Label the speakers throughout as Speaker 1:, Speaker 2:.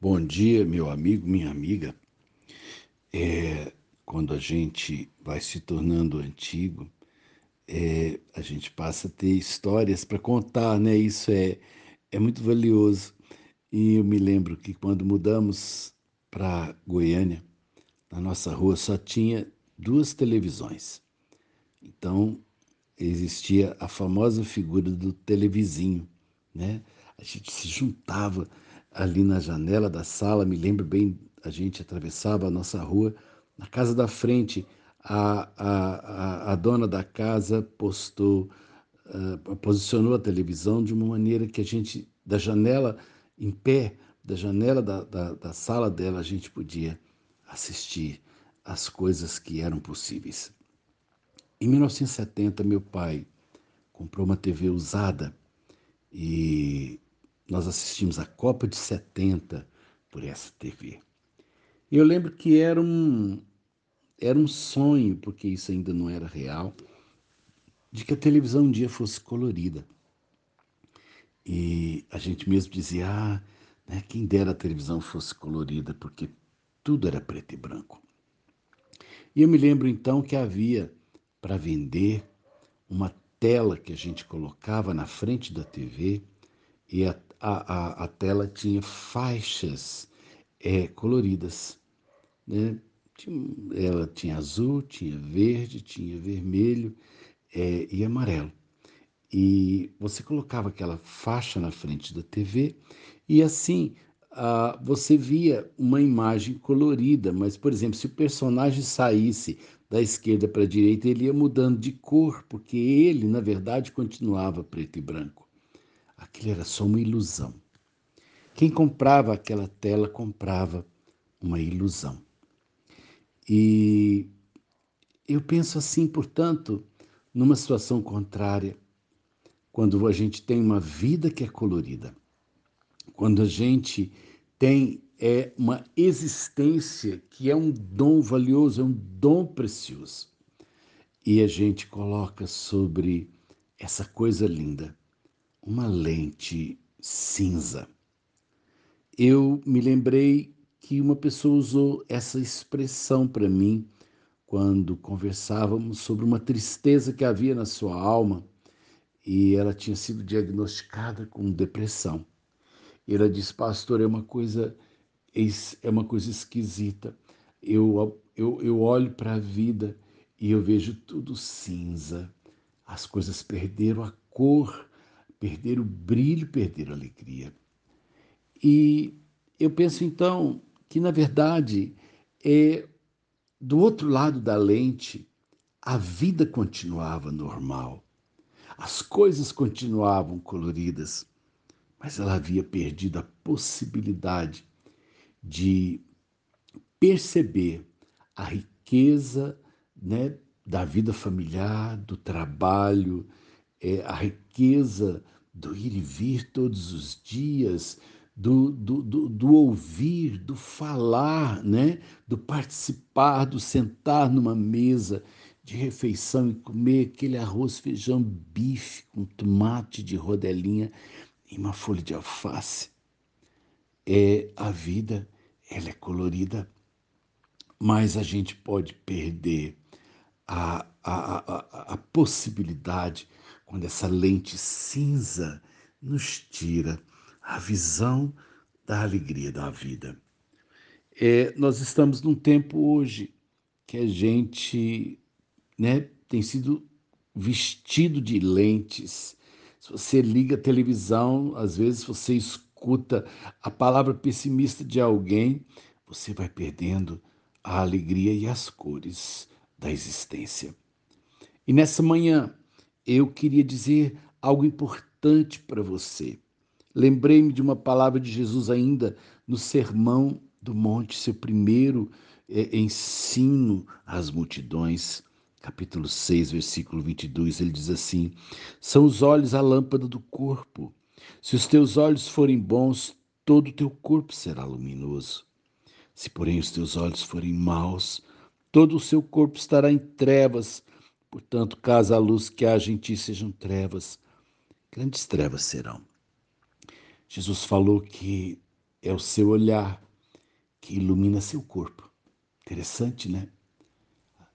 Speaker 1: Bom dia, meu amigo, minha amiga. É, quando a gente vai se tornando antigo, é, a gente passa a ter histórias para contar, né? Isso é, é muito valioso. E eu me lembro que quando mudamos para Goiânia, na nossa rua só tinha duas televisões. Então existia a famosa figura do televizinho, né? A gente se juntava ali na janela da sala, me lembro bem, a gente atravessava a nossa rua, na casa da frente, a, a, a, a dona da casa postou, uh, posicionou a televisão de uma maneira que a gente, da janela em pé, da janela da, da, da sala dela, a gente podia assistir as coisas que eram possíveis. Em 1970, meu pai comprou uma TV usada e nós assistimos a Copa de 70 por essa TV. Eu lembro que era um, era um sonho, porque isso ainda não era real, de que a televisão um dia fosse colorida. E a gente mesmo dizia, ah, né, quem dera a televisão fosse colorida, porque tudo era preto e branco. E eu me lembro então que havia para vender uma tela que a gente colocava na frente da TV e a a, a, a tela tinha faixas é, coloridas. Né? Ela tinha azul, tinha verde, tinha vermelho é, e amarelo. E você colocava aquela faixa na frente da TV e assim você via uma imagem colorida, mas, por exemplo, se o personagem saísse da esquerda para a direita, ele ia mudando de cor, porque ele, na verdade, continuava preto e branco. Aquilo era só uma ilusão. Quem comprava aquela tela comprava uma ilusão. E eu penso assim, portanto, numa situação contrária, quando a gente tem uma vida que é colorida, quando a gente tem é uma existência que é um dom valioso, é um dom precioso. E a gente coloca sobre essa coisa linda uma lente cinza. Eu me lembrei que uma pessoa usou essa expressão para mim quando conversávamos sobre uma tristeza que havia na sua alma e ela tinha sido diagnosticada com depressão. Ela disse, pastor, é uma coisa é uma coisa esquisita. Eu, eu, eu olho para a vida e eu vejo tudo cinza. As coisas perderam a cor perder o brilho, perder a alegria. E eu penso então que, na verdade, é do outro lado da lente, a vida continuava normal. As coisas continuavam coloridas, mas ela havia perdido a possibilidade de perceber a riqueza né, da vida familiar, do trabalho, é, a riqueza do ir e vir todos os dias, do, do, do, do, ouvir, do falar, né? do participar, do sentar numa mesa de refeição e comer aquele arroz, feijão, bife com tomate de rodelinha e uma folha de alface. É a vida, ela é colorida, mas a gente pode perder a, a, a, a possibilidade quando essa lente cinza nos tira a visão da alegria da vida. É, nós estamos num tempo hoje que a gente né, tem sido vestido de lentes. Se você liga a televisão, às vezes você escuta a palavra pessimista de alguém, você vai perdendo a alegria e as cores da existência. E nessa manhã, eu queria dizer algo importante para você. Lembrei-me de uma palavra de Jesus ainda no Sermão do Monte, seu primeiro é, ensino às multidões, capítulo 6, versículo 22. Ele diz assim: São os olhos a lâmpada do corpo. Se os teus olhos forem bons, todo o teu corpo será luminoso. Se, porém, os teus olhos forem maus, todo o seu corpo estará em trevas. Portanto, caso a luz que haja em ti sejam trevas, grandes trevas serão. Jesus falou que é o seu olhar que ilumina seu corpo. Interessante, né?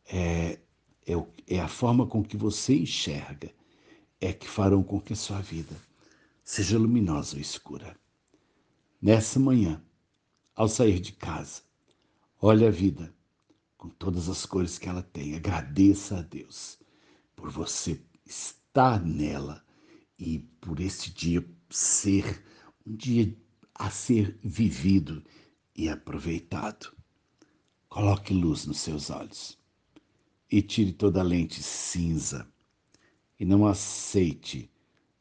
Speaker 1: É, é, é a forma com que você enxerga, é que farão com que a sua vida seja luminosa ou escura. Nessa manhã, ao sair de casa, olhe a vida com todas as cores que ela tem. Agradeça a Deus por você estar nela e por esse dia ser um dia a ser vivido e aproveitado. Coloque luz nos seus olhos e tire toda a lente cinza e não aceite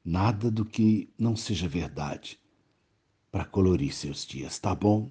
Speaker 1: nada do que não seja verdade para colorir seus dias, tá bom?